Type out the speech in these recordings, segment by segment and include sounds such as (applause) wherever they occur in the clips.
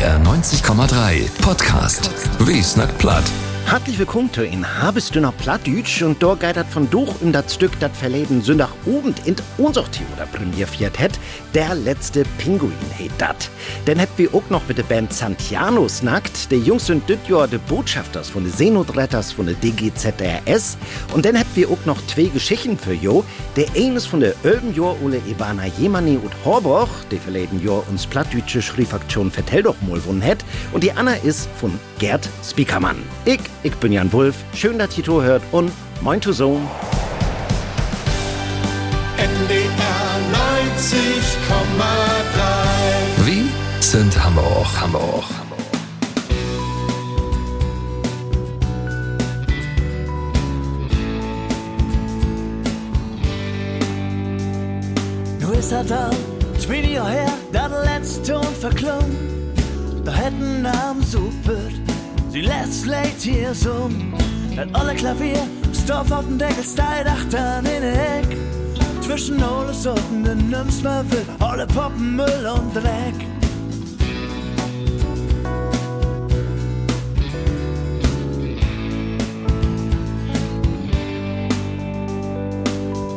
BR 90,3 Podcast. Wie snackt platt? Hartlich willkommen zu in Habestünner Plattdütsch und dort geitert von durch in das Stück, das verleden Sonntagabend in unser oder Premier het, der letzte Pinguin heet dat. Denn hätt wir auch noch mit der Band Santiano snackt, der Jungs sind dit Jahr de Botschafters von de Seenotretters von der DGZRS und dann hätt wir auch noch zwei Geschichten für jo. Der eine ist von der Ölben Jahr Ole Ivana Jemani und Horboch, der verleden Jahr uns Plattdütsche Schriefaktion Vertell doch mal wonnen het und die Anna ist von Gerd Spiekermann. Ich ich bin Jan Wulff. Schön, dass ihr hört und moin to Sohn. NDR 90,3 Wie sind Hamburg, Hamburg. Al 20 jaar her, dat de laatste toon verklom. Da hätten am Supert, sie lässt hier so. Dat alle Klavier, Stoff auf dem Deckel, steigt achtern in den Heck. Zwischen alle Sorten, den nimmst mal will, alle Poppen, Müll und Dreck.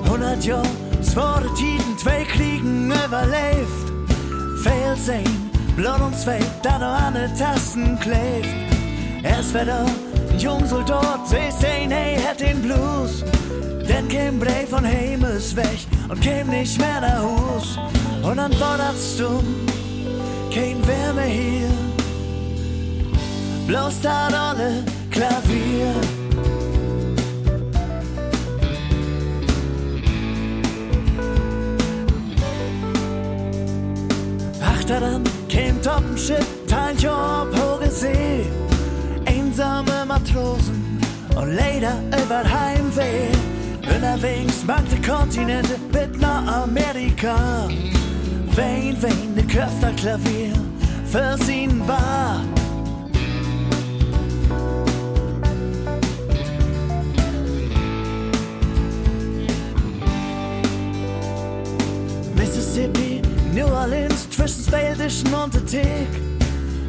Hundert Jahre, wurde Tiden, zwei Kriegen überlebt. Fehl sehen, Blut und Zweig, da noch an den Tasten klebt. Erst wird er ein Jungsoldat, sie sehen, hey, hat den Blues. Denn kein Brei von Himmels weg und käm nicht mehr nach Hus. Und dann war das dumm, kein Wärme hier. Bloß da alle Klavier. Achter dann käm Toppenschiff, und leider über Heimweh. Unterwegs magte Kontinente mit Amerika. Wein, wein, de Köfterklavier für sie war. Mississippi, New Orleans, zwischen Spaldischen und der Tick.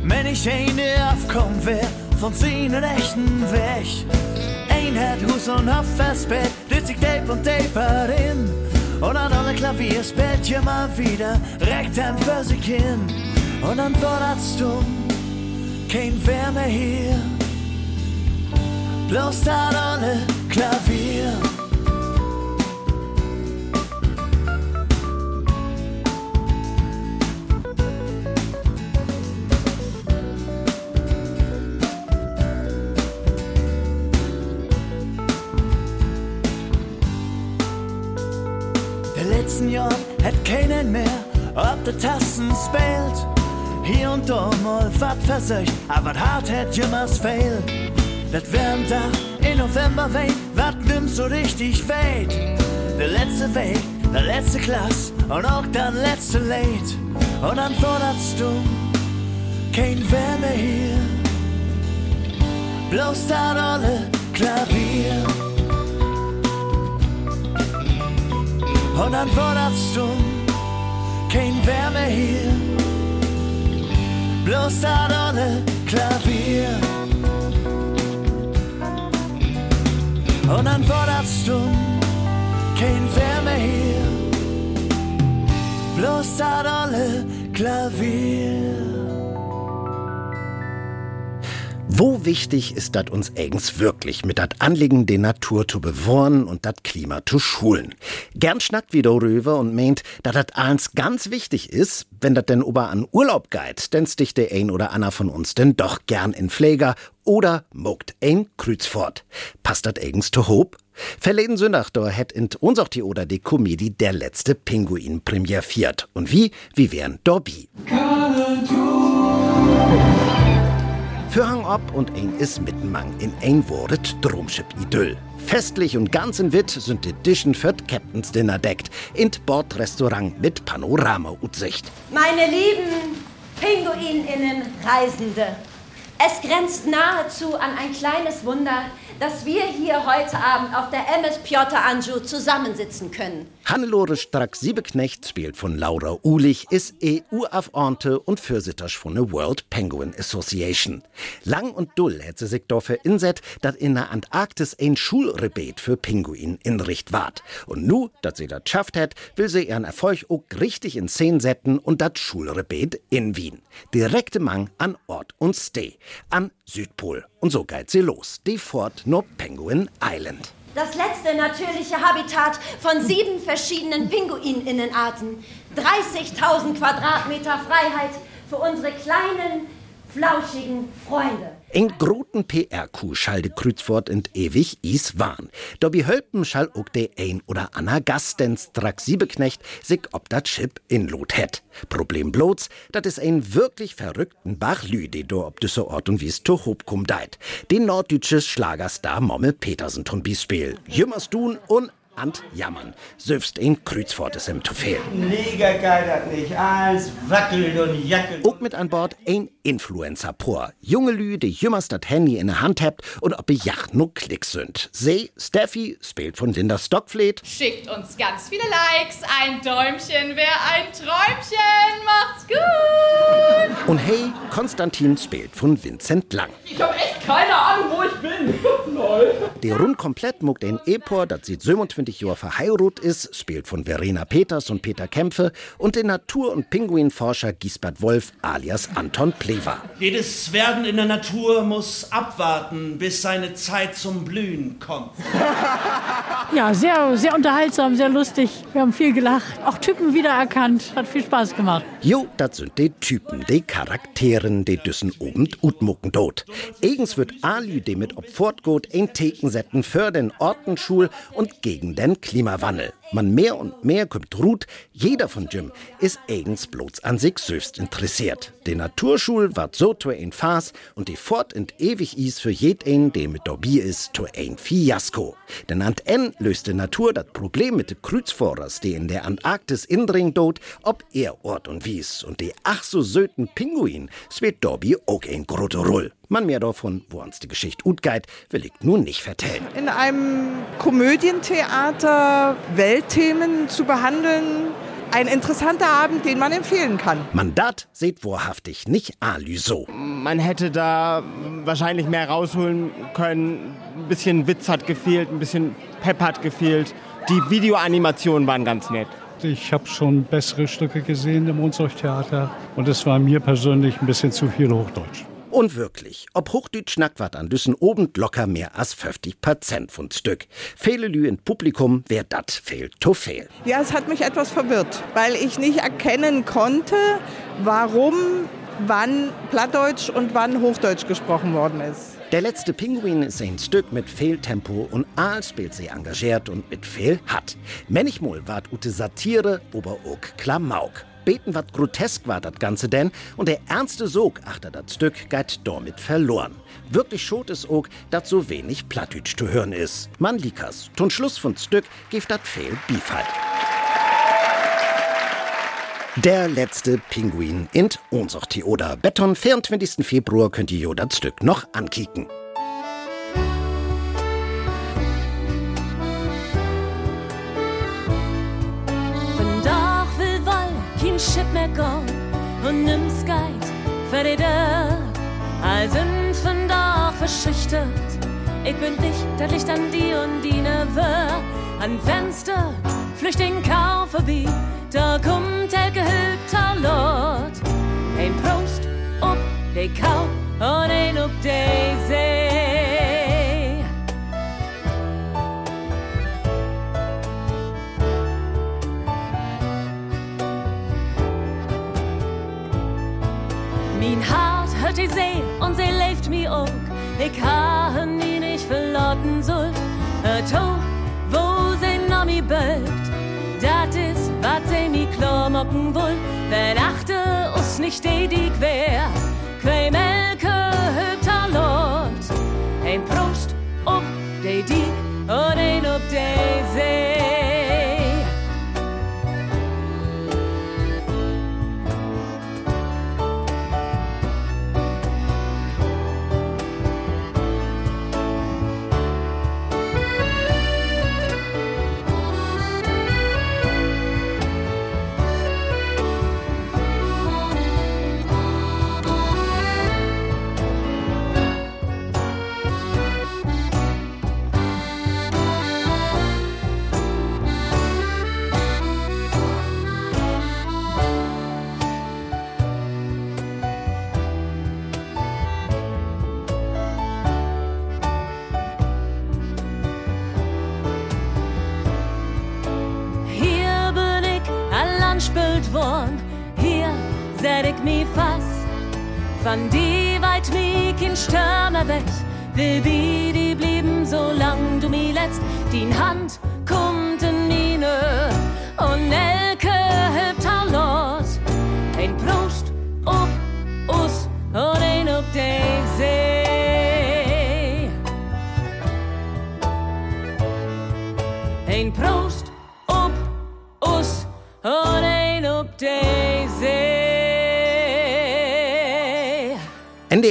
Wenn ich eine aufkommen wär, von seinen echten Weg. Ein hat Hus und Hopf festbett, sich Tape und Tape in. Und an alle Klavier spielt ihr mal wieder, reckt dann für sich hin. Und dann fordert's dumm, kein Wer mehr hier. Bloß da alle Klavier. Tassen spielt. Hier und da mal wat versöcht, aber hart hat jemals fehlt. Das wärm da in November weht, wat nimmt so richtig weht. Der letzte Weg, der letzte Klass und auch der letzte Late. Und dann fordert's du, kein Wärme hier. Bloß da alle Klavier. Und dann fordert's du, kein Wärme hier. Bloß da alle Klavier. Und dann fordert's du, kein Wärme hier. Bloß da alle Klavier. Wo wichtig ist dat uns eigens wirklich mit dat Anliegen, die Natur zu bewahren und dat Klima zu schulen? Gern schnackt wieder rüber und meint, dat dat eins ganz wichtig ist, wenn dat denn ober an Urlaub geht, denn sticht der ein oder Anna von uns denn doch gern in Pfleger oder mogt ein Krüzfort. Passt dat eigens zu Hob? Verleden da hätt in unser oder die Komödie Der letzte Pinguin premierfiert. Und wie? Wie wären Dobby. Für Hang ab und ein is mittenmang in ein Wortet Drumschip Idyll. Festlich und ganz in Witt sind die Dischen für Captain's Dinner deckt. In Bordrestaurant mit Panorama-Utsicht. Meine lieben Pinguininnen Reisende, es grenzt nahezu an ein kleines Wunder, dass wir hier heute Abend auf der MS Piotr Anju zusammensitzen können. Hannelore Strack-Siebeknecht spielt von Laura Uhlich, ist EU-Afante und Fürsittersch von der World Penguin Association. Lang und dull hätte sie sich dafür inset, dass in der Antarktis ein Schulrebet für Pinguin in Richt wart. Und nu, dass sie das schafft hat, will sie ihren Erfolg auch richtig in Szene setzen und das Schulrebet in Wien. Direkte Mang an Ort und Stay, an Südpol. Und so geht sie los, die Fort no Penguin Island. Das letzte natürliche Habitat von sieben verschiedenen Pinguininnenarten. 30.000 Quadratmeter Freiheit für unsere kleinen, flauschigen Freunde. Eng groten PR-Kuh schall de Krützwort ent ewig is wahn. Dobi hölpen schall ook de ein oder Anna Gastens Drack Siebeknecht sich ob dat Chip in Lot het. Problem bloß, dat is ein wirklich verrückten Bachlü, de do ob düsse Ort und wie's to hob kum deit. Den norddeutsches Schlagerstar Mommel Petersen tun Bispiel. Jümmers tun und Ant jammern. Söfst ein Kreuzwortes im Tofel. Geil das nicht. Alles wackelt und jackelt. Auch mit an Bord ein Influencer pur. Junge Lü, die jümmers das Handy in der Hand habt und ob ihr Yacht nur Klicks sind. See, Steffi, spielt von Linda Stockfleet. Schickt uns ganz viele Likes. Ein Däumchen wäre ein Träumchen. Macht's gut. Und hey, Konstantin spielt von Vincent Lang. Ich hab echt keine Ahnung, wo ich bin. Der rund komplett muckt ein Epor, das sieht 27 Jahre verheiratet ist, spielt von Verena Peters und Peter Kämpfe und den Natur- und Pinguinforscher Gisbert Wolf alias Anton Plewa. Jedes Werden in der Natur muss abwarten, bis seine Zeit zum Blühen kommt. (laughs) Ja, sehr, sehr unterhaltsam, sehr lustig. Wir haben viel gelacht. Auch Typen wiedererkannt. Hat viel Spaß gemacht. Jo, das sind die Typen, die Charakteren, die düssen oben utmucken dort. Eigens wird Alü dem mit ob fortgot ein Theken setzen für den Ortenschul und gegen den Klimawandel. Man mehr und mehr kommt ruht, jeder von Jim ist eigens bloß an sich selbst interessiert. Die Naturschul ward so to ein Fass und die Fort und ewig is für jeden, der mit dabei ist, to ein Fiasko. Denn an N löst die Natur das Problem mit de Kreuzfahrers, die in der Antarktis indring dort, ob er Ort und Wies und die ach so söten Pinguin, spielt Dobby auch ein grote Roll. Man mehr davon, wo uns die Geschichte gut geht, will ich nun nicht vertellen. in einem Komödientheater Weltthemen zu behandeln. Ein interessanter Abend, den man empfehlen kann. Mandat seht wahrhaftig nicht Alü so. Man hätte da wahrscheinlich mehr rausholen können. Ein bisschen Witz hat gefehlt, ein bisschen Pep hat gefehlt. Die Videoanimationen waren ganz nett. Ich habe schon bessere Stücke gesehen im Unsorgtheater und es war mir persönlich ein bisschen zu viel Hochdeutsch. Und wirklich, ob Hochdeutsch Nackwart an Düssen oben locker mehr als 50 Prozent von Stück. Fehle Lü in Publikum, wer dat fehlt, to fehl. Ja, es hat mich etwas verwirrt, weil ich nicht erkennen konnte, warum wann Plattdeutsch und wann Hochdeutsch gesprochen worden ist. Der letzte Pinguin ist ein Stück mit viel Tempo und Aal spielt sie engagiert und mit viel hat. Manchmal ward ute Satire, auch Klamauk. Beten wat grotesk war das Ganze denn und der ernste Sog achter das Stück geht damit verloren. Wirklich schot es auch, dass so wenig Plattdeutsch zu hören ist. Man likas. Zum Schluss von Stück gibt dat fehl Beifall. Der letzte Pinguin in Ohnsorti oder Beton. 24. Februar könnt ihr jo das Stück noch ankicken. Geen shit meer gaan und für die Dörr. All sind vandaag verschüchtert. Ich bin dicht, das Licht an die und die ne Wör. An Fenster, Flüchtling kau vorbei. Da kommt der gehülpter Lord. Ein Prost ob de Kau und ein ob de See. Hört die See und sie lebt mi auch. Ich ha nie nicht verlotten sollt. Hört ho, wo sie noch mi bölkt. Dat is, wat sie mi klar mocken woll. Wenn achte us nicht die die quer. Quei Von die weit mi kein Stürmer weg. Will bi die blieben, solang du mi letzt. Die Hand kommt in mine. Und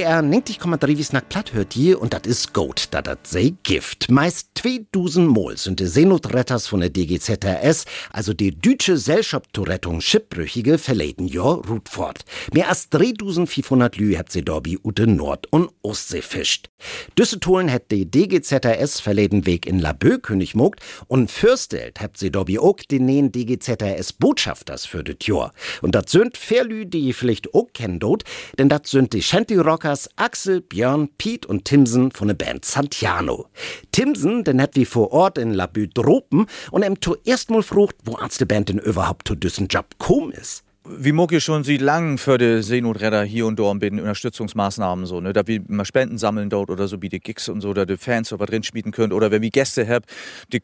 NDR 90,3 wie nach platt hört je und dat is gut, da dat sei Gift. Meist 2000 Mol sind de Seenotretters von der DGZRS, also die deutsche Gesellschaftsrettung Schiffbrüchige, verleden jo Rut fort. Mehr als 3500 Lü habt sie dorbi ute Nord- und Ostsee fischt. Düsse Tolen hätt die DGZRS verleden Weg in Labö König mogt und fürstelt habt sie dorbi auch den nähen DGZRS Botschafters für det Jor. Und dat sind Fairlü, die vielleicht auch kennen dort, denn dat sind die Shanty Rockers Axel, Björn, Piet und Timsen von der Band Santiano. Timsen, den hat wie vor Ort in Labü dropen und em to erstmal frucht, wo ans de Band denn überhaupt zu düssen Job kom is. Wie muck ihr schon sieht lang für die Seenotretter hier und dort bin Unterstützungsmaßnahmen so, ne, da wir mal Spenden sammeln dort oder so wie die Gigs und so, da die Fans so was drin schmieden könnt oder wenn wir Gäste habt, die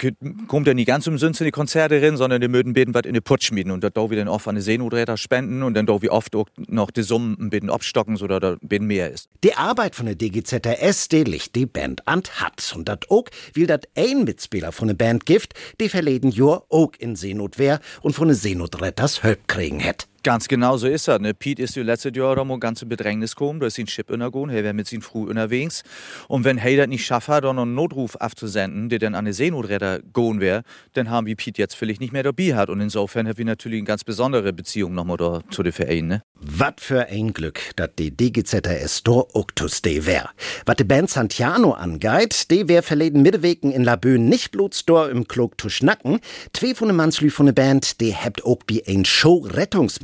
kommt ja nicht ganz umsonst in die Konzerte rein, sondern die möchten beten was in die Putsch schmieden und da wir dann oft an die Seenotretter spenden und dann da wir oft auch noch die Summen ein bisschen abstocken, so da da bin mehr ist. Die Arbeit von der DGZRS, die licht die Band an hat. Und dat ook, will dat ein Mitspieler von der Band Gift, die verleden Jahr ook in Seenot wär und von den Seenotretters Hölp kriegen hätt. Ganz genau so ist das. Ne? Piet ist die letzte Jahr da mal ganz in Bedrängnis gekommen. Da ist sein Chip untergegangen. Er wäre mit seinem früh unterwegs. Und wenn er das nicht schafft dann einen Notruf aufzusenden, der dann an die Seenotretter gehen wäre, dann haben wir Piet jetzt vielleicht nicht mehr dabei hat. Und insofern haben wir natürlich eine ganz besondere Beziehung nochmal da zu den Vereinen. Ne? Wat für ein Glück, dat die DGZRS Tor Octus de wär. Wat de Band Santiano angeht, de wär verleden Mittewegen in Labö nicht bloß Dor im Klog zu schnacken. Zwei von de Mannslü von de Band, de hebt ook bi ein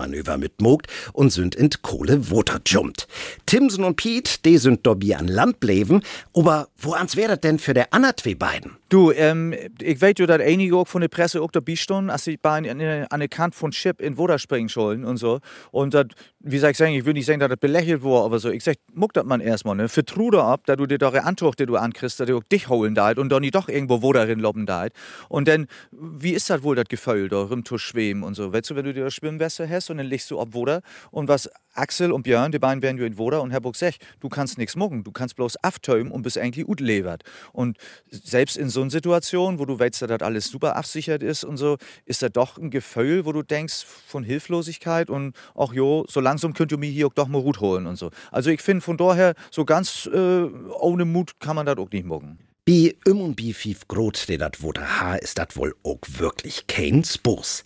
Show-Rettungsmanöver mitmogt und sind in Kohle Water jumpt. Timson und Piet, de sind dobi an Land bleiben, aber wo ans wär dat denn für der Anna zwei beiden? Du, ähm, ich weiß ja, dass einige auch von der Presse auch dabei stehen, als sie bei an, an der Kant von Chip in Water springen sollen und so. Und dat, wie soll ich sagen, ich will nicht sagen, dass das belächelt war, aber so, ich sag, muck das man erstmal, ne? Vertrude ab, da du dir doch Antucht, die du ankriegst, dass du auch dich holen da und dann nicht doch irgendwo wo darin loben da Und dann, wie ist das wohl, das Gefühl, da rum zu schweben und so? Weißt du, wenn du dir das Schwimmwässer hast und dann legst du ab Woder und was Axel und Björn, die beiden werden ja in Woder und Herr sagt, du kannst nichts mucken, du kannst bloß aftömen und bist eigentlich gut levert. Und selbst in so einer Situation, wo du weißt, dass das alles super absichert ist und so, ist da doch ein Gefühl, wo du denkst von Hilflosigkeit und auch jo, so langsam könnt ihr mir hier auch doch mal Mut holen und so. Also ich finde von daher, so ganz äh, ohne Mut kann man das auch nicht mucken. Bi im und bi fief grot, de dat wo der Haar ist dat wohl auch wirklich kein Spurs.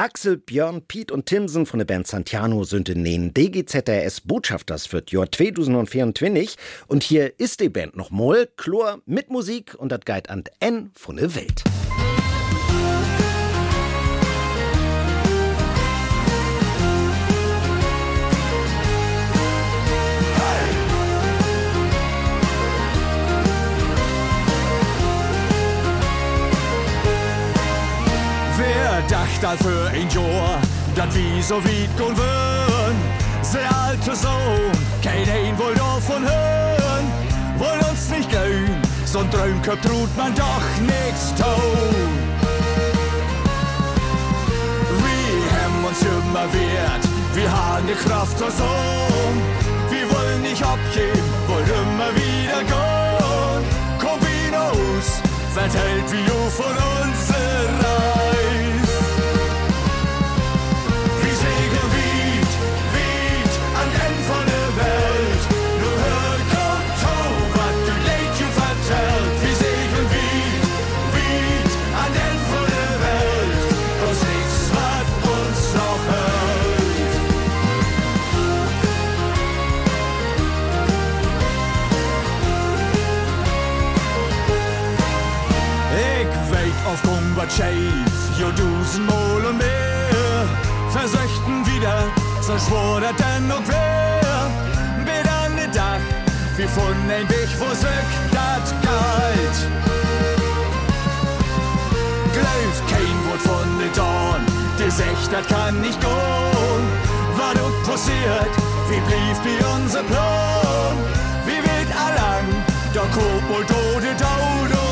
Axel, Björn, Piet und Timsen von der Band Santiano sind in den DGZRS Botschafters für Jahr 2024 und hier ist die Band noch mal. Chlor mit Musik und das geht an N von der Welt. All für ein Jahr, dat wie so weit gehen würden? Sehr alte Sohn, kein ein wohl davon hören, wollen uns nicht gehen, so ein tut man doch nichts tun. Wir haben uns immer wert, wir haben die Kraft zusammen, wir wollen nicht abgeben, wollen immer wieder gehen. Kombinos, verteilt wie du von uns Gorbatschow, jo dusenmal und mehr. Versöchten wieder, dat denn noch wär. Bis an den Dach, wir von ein Weg, wo sich dat galt. Glaubt kein Wort von den Dorn, die gesagt, das kann nicht gehen. Was du passiert, wie blieb wie unser Plan? Wie wird allang, der Kobold tode dauert uns weh.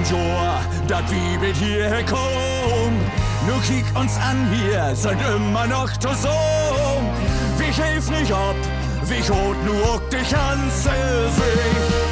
Ein Jahr, dat wie mit hierher kommt? Nur kick uns an, wir sind immer noch zusammen. Wir helfen nicht ab, wir hot nur die ganze Sicht.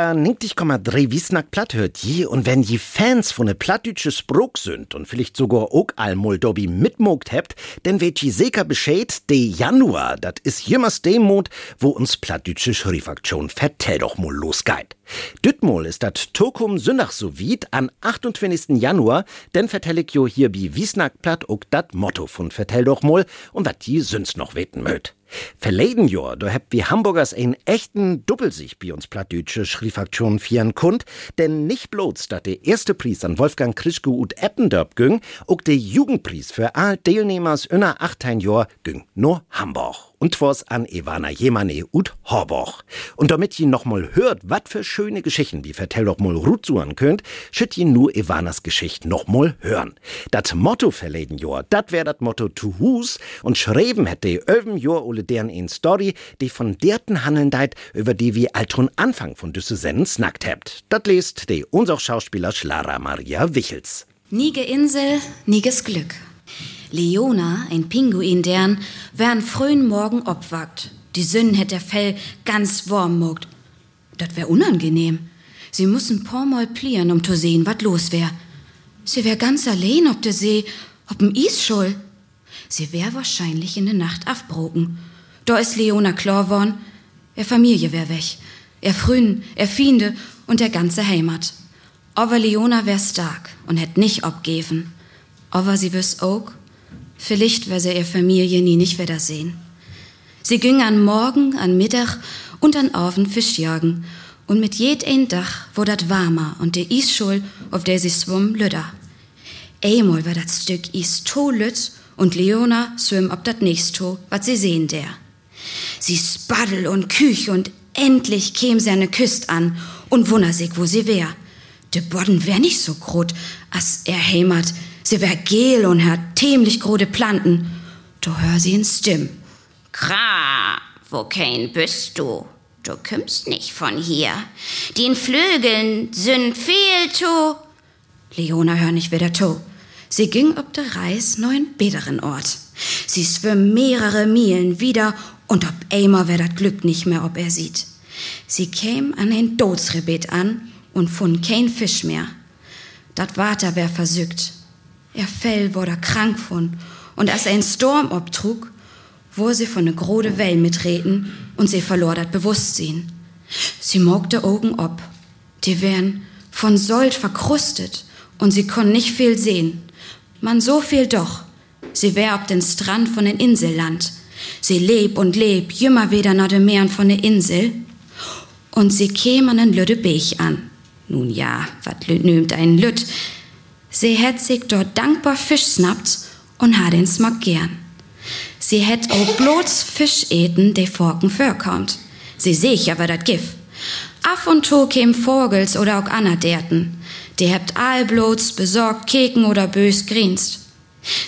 Der Welt. NDR 90,3 Wiesnack platt hört je und wenn je Fans von ne plattdütsche Sprog sind und vielleicht sogar auch all Moldobi mitmogt habt, dann wird je sicher Bescheid, de Januar, dat is jemals dem Mond, wo uns plattdütsche Schrifaktion vertell doch mal losgeht. Dütmol ist dat Tokum Sündach so weit an 28. Januar, denn vertell ich jo hier bi Wiesnack platt auch dat Motto von vertell doch mal und wat die sünd's noch weten möt. Verleden Jahr, da habt wir Hamburgers einen echten Doppelsieg bei uns plattdütsche Schrifaktion vieren kund, denn nicht bloß, dat der erste Preis an Wolfgang Krischke und Eppendorp ging, auch der Jugendpreis für all Teilnehmers inner 18 Jahr ging nur Hamburg. Und was an Ivana Jemane und Horboch. Und damit ihr noch mal hört, wat für schöne Geschichten die vertell doch mal Ruth suchen könnt, schütt ihr nur Ivanas Geschichte noch mal hören. Dat Motto verleden Jahr, dat wär dat Motto to Hus und schreiben hätte öven Jahr ole deren in Story, die von derten handeln deit, über die wir altron Anfang von düsse Sennen snackt habt. Dat lest de unser Schauspieler Schlara Maria Wichels. Nige Insel, niges Glück. Leona, ein Pinguin deren, wer an frühen Morgen obwagt. Die Sünden hätt der Fell ganz warm mogt. Dat wär unangenehm. Sie müssen pormal plieren, um zu sehen, wat los wär. Sie wär ganz allein ob der See, ob'm Isschul. Sie wär wahrscheinlich in der Nacht afbroken. Da ist Leona klar worn, er Familie wär weg. Er Frühen, er Fiende und der ganze Heimat. Aber Leona wär stark und hätt nicht obgeven. Aber sie wüs auch, vielleicht wär sie ihr Familie nie nicht wiedersehen. Sie ging an Morgen, an Mittag und an Abend Fisch jagen und mit jed ein Dach wo dat warmer und der Isschul, auf der sie schwumm, lüder. Einmal war dat Stück Is to lüt und Leona schwimm ob dat nächst to, wat sie sehen der. Sie spaddel und küch und endlich käm sie an ne Küst an und wunner sich, wo sie wär. De Bodden wär nicht so grot, as er hämert. Sie wär gel und hat tämlich grode Planten. Du hör sie in Stimm. Kra, wo kein bist du? Du kümmst nicht von hier. Den Flügeln sind viel zu. Leona hör nicht wieder to. Sie ging ob der Reis neuen bederen Ort. Sie schwimm mehrere Meilen wieder und ob einmal wär dat Glück nicht mehr, ob er sieht. Sie käm an ein Dotsrebet an und fund kein Fisch mehr. Dat Water wär versückt. Ihr Fell wurde krank von und als ein Sturm obtrug, wo sie von ne grode Well mitreten und sie verlor dat Bewusstsein. Sie mogte Augen ob. Die wären von Sold verkrustet und sie konn nicht viel sehen. Man so viel doch. Sie wär ob den Strand von den Inselland. Sie leb und leb, jümmer wieder nach dem Meeren von der Insel. Und sie käm an den Lüdde Beech an. Nun ja, wat nümt ein Lütt? Sie hätt sich dort dankbar Fisch snappt und hat den Smack gern. Sie hätt auch bloß Fisch eten, der Forken vorkommt. Sie seh ich aber dat Gif. Af und to käm Vogels oder auch anerderten. Die hebt allblots besorgt Keken oder bös grinst.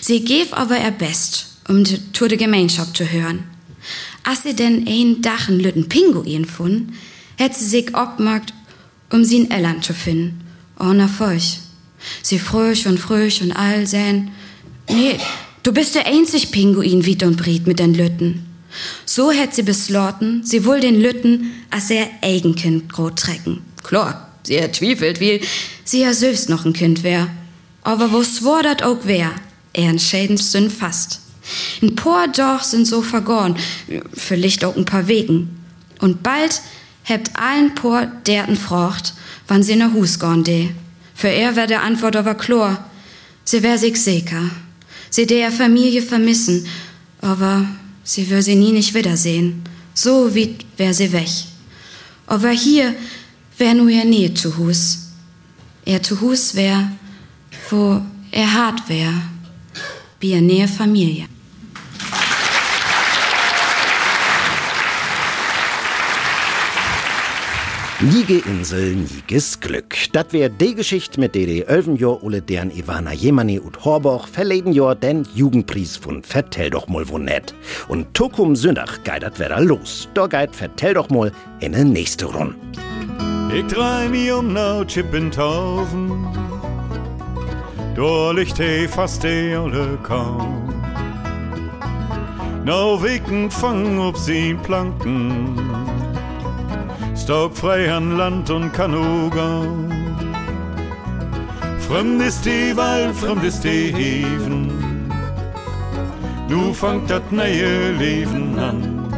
Sie gef aber er best, um zu de Gemeinschaft zu hören. As sie denn ein Dachen lütten Pinguin fun, hätt sie sich obmagt, um sie in Elland zu finden. Oh, na feuch. Sie fröch und fröch und all säen. Nee, du bist der einzig Pinguin, Wiet und Briet mit den Lütten. So hätt sie beslorten, sie wohl den Lütten als er Eigenkind grot trecken. Klar, sie ertwiefelt, wie sie ja selbst noch ein Kind wär. Aber wo swor dat auch wär, er entscheidend sind fast. Ein paar doch sind so vergoren, vielleicht auch ein paar Wegen. Und bald hebt allen por derten frocht, wann sie nach Hus gorn de. Für er wär der Antwort aber chlor. Sie wär sich sicher. Sie der Familie vermissen, aber sie wär sie nie nicht wiedersehen. So wie wär sie weg. Aber hier wär nur ihr Nähe zu Hus. Er zu Hus wär, wo er hart wär. Wie ihr Nähe Familie. Niege Insel, Nieges Glück. Dat wär de Geschicht mit der die Ölvenjor ole deren Ivana Jemani und Horboch verleden Jahr den Jugendpreis von Vertell doch mal wo net. Und Tokum Sündach geidert wer da los. Da geit Vertell doch mal in den nächste Runde. Ich drei mi um nau Chippentaufen, da liegt he fast de alle kaum. Nau wickend fang ob sie Planken, Staub frei an Land und Kanuga. Fremd ist die Wald, fremd ist die Heven. Nu fangt dat neue Leben an.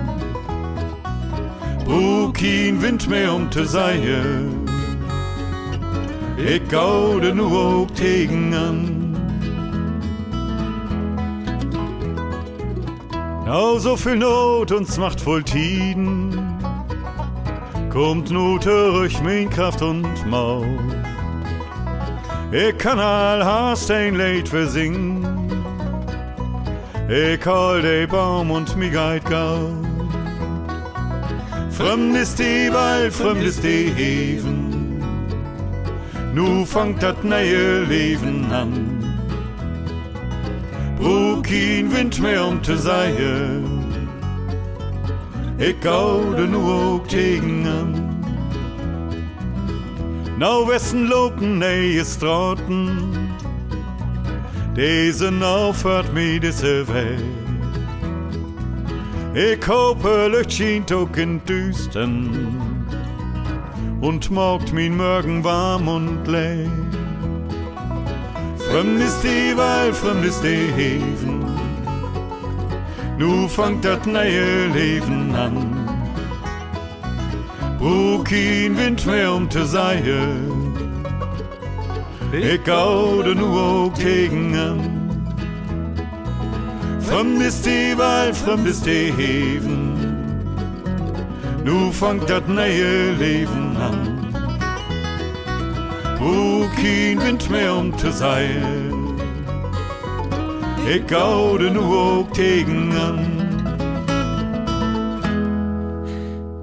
Brauch kein Wind mehr um te Seie. Ich gaude nur auch tegen an. Now so viel Not uns macht voll Tiden kommt nu durch mein Kraft und Maul. Ich kann all hast ein Lied versingen. Ich hol de Baum und mi geit gau. Fremd ist die Wald, fremd ist die Heven. Nu fangt dat neue Leben an. Brauch kein Wind mehr um te Seie. Ik gaude nu ook tegen aan. Nou wessen lopen neie straten, deze fährt mir diese weg. Ik hope Licht schient ook in Düsten und morgt min Morgen warm und leer. Fremd ist die Wald, fremd ist die Heven, nu fangt dat neue Leben an. Brauch kein Wind mehr um te Seie. Ich gaude nu auch tegen an. Fremd ist die Wald, fremd ist die Heven. Nu fangt dat neue Leben an. Brauch kein Wind mehr um te Seie. Ik gaude nu ook tegen an.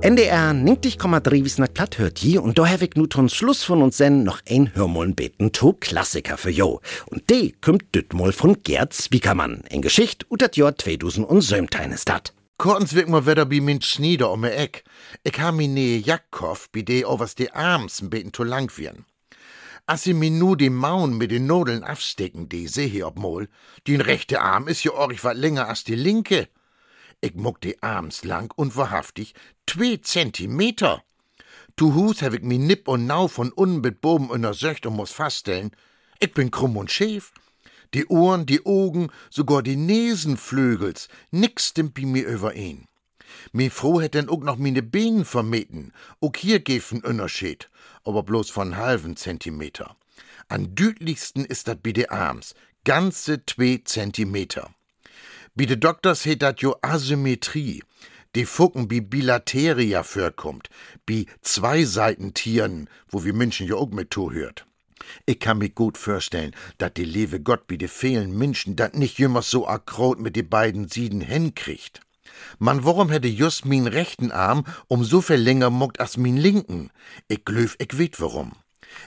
NDR 90,3 wies nach platt hört je und da habe ich nu zum Schluss von uns sen noch ein Hörmoln beten to Klassiker für jo. Und de kümmt düt mal von Gerd Spiekermann. In Geschicht ut dat Jahr 2017 ist dat. Kortens wirkt mal wieder wie min Schnieder um Eck. Ich ha mi ne Jackhoff, bi de overs de Arms beten to lang wirn. Als sie mir nu die Mauen mit den Nodeln abstecken, die seh hier ob mol, den rechte Arm ist ja orch wat länger als die linke. Ich muck die Arms lang und wahrhaftig zwei Zentimeter. Tu Hus hab ich mi nipp und nau von unten mit Boben untersöcht und muss feststellen, ich bin krumm und schäf. Die Ohren, die Augen, sogar die Nesenflügels, nix stimmt bi mir übereen. Mi froh hätt denn auch noch mine Beinen vermeten, auch hier gefen Unterschied aber bloß von halben Zentimeter. Am düdlichsten ist dat bi de Arms, ganze zwei Zentimeter. Bi de Doktors heet dat jo Asymmetrie. die Fucken bi Bilateria vorkommt, bi Zweiseitentieren, wo wir Menschen ja auch mit hört. Ich kann mir gut vorstellen, dat die liebe Gott bi de vielen Menschen dat nicht jümmers so akkrot mit de beiden Sieden hinkriegt. Man, warum hätte just min rechten Arm um so viel länger muckt als min linken? Ich glöf, ich weet warum.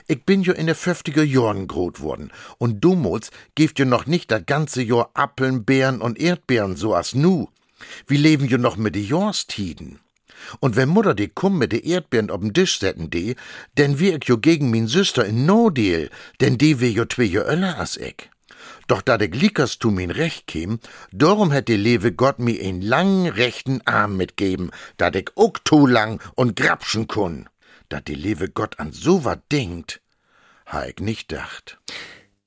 Ich bin jo in der 50er Jahren grot worden und dummuts geeft jo noch nicht das ganze Jahr Appeln, Beeren und Erdbeeren so as nu. Wir leben jo noch mit de Jahrstiden. Und wenn Mutter die kumm mit de Erdbeeren ob'n Tisch setten die, denn wir ich jo gegen min Süster in no deal, denn die weh jo zwei jo öller as ich. Doch da de Glickers tu min recht käm, darum hätt die lewe Gott mi en langen rechten Arm mitgeben, da ich ook tu lang und grapschen kun. Da die lewe Gott an so wat denkt, ha ich nicht dacht.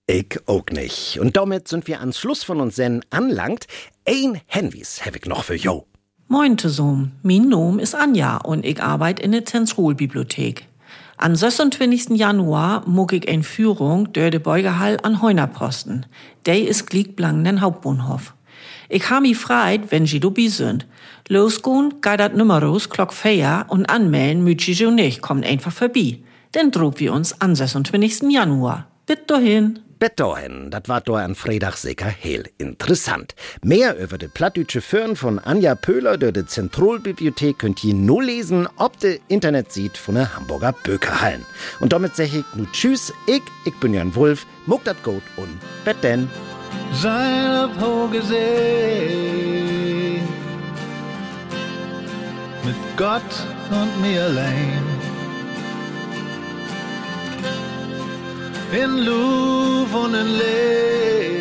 Ich auch nicht. Und damit sind wir ans Schluss von uns Sen anlangt. Ein Henwis hab ich noch für Jo. Moin zusammen, mein Nom ist Anja und ich arbeite in der Zentralbibliothek. Am 26. Januar muck ich eine Führung durch de Beugerhall an Heunerposten. Der ist glieg den Hauptbahnhof. Ich ha mi freit, wenn sie dobi sind. Losgehen, geht dat Numeros klock feier und anmelden müt sie so nicht, kommt einfach vorbei. Dann drob wir uns am 26. Januar. Bitte dahin. Bettohen, das war doch an Freitag sicher heel interessant. Mehr über de plattdütsche Föhren von Anja Pöhler durch de Zentralbibliothek könnt ihr nur lesen, ob de Internetseite von der Hamburger Bökerhallen. Und damit sag ich nu Tschüss, ich, ich bin Jan Wulf, muck dat gut und bet denn. Sein auf hohe See mit Gott und mir allein. In Louvre und in Lee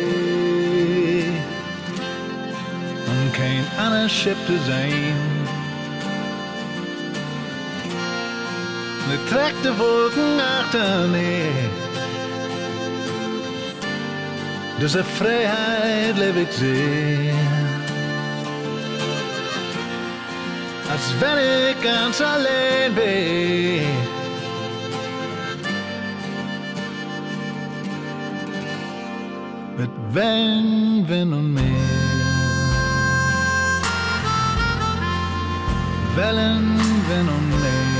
und kein anderes Schiff zu sein. Ne trägte Wolken achterneer. Diese Freiheit lebe ich sehr. Als wenn ich ganz allein bin. Mit Wellen, Wind und Meer. Wellen, Wind und Meer.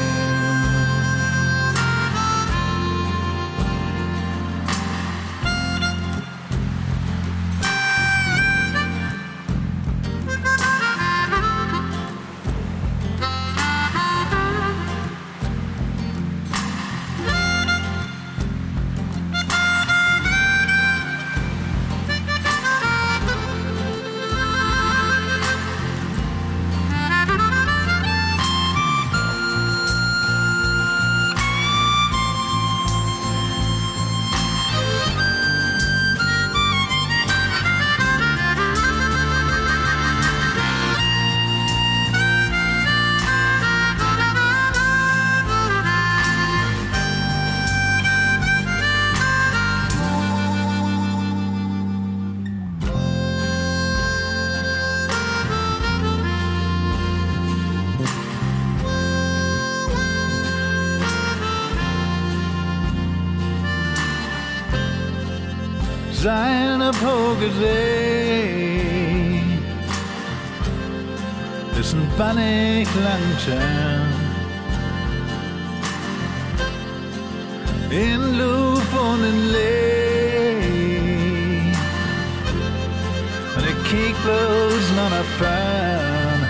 Seine Poge sehen. Ist ein Paniklantern. In Luft und in Lee. Und ich kiek bloß noch nach fern.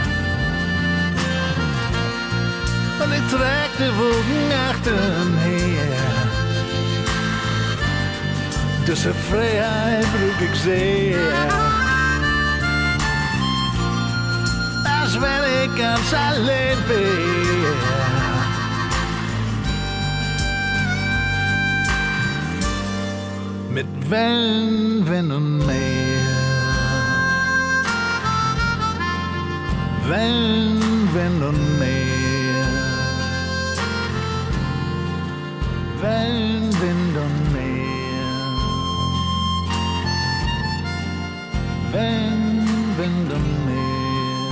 Und ich trag die Wogen achten her. Diese Freiheit sehr. Als wenn ich ganz allein bin. Mit Wellen, Wind und Meer. Wellen, Wind und Meer. Wellen, Wind und Meer. en Windermeer.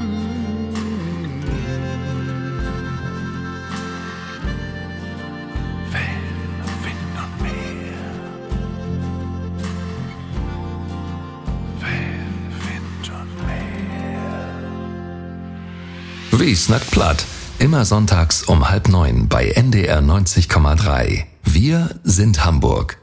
Mm. Wellen und Wind und Meer. Wellen, Wind und Meer. Wie snackt platt? Immer sonntags um halb neun bei NDR 90,3. Wir sind Hamburg.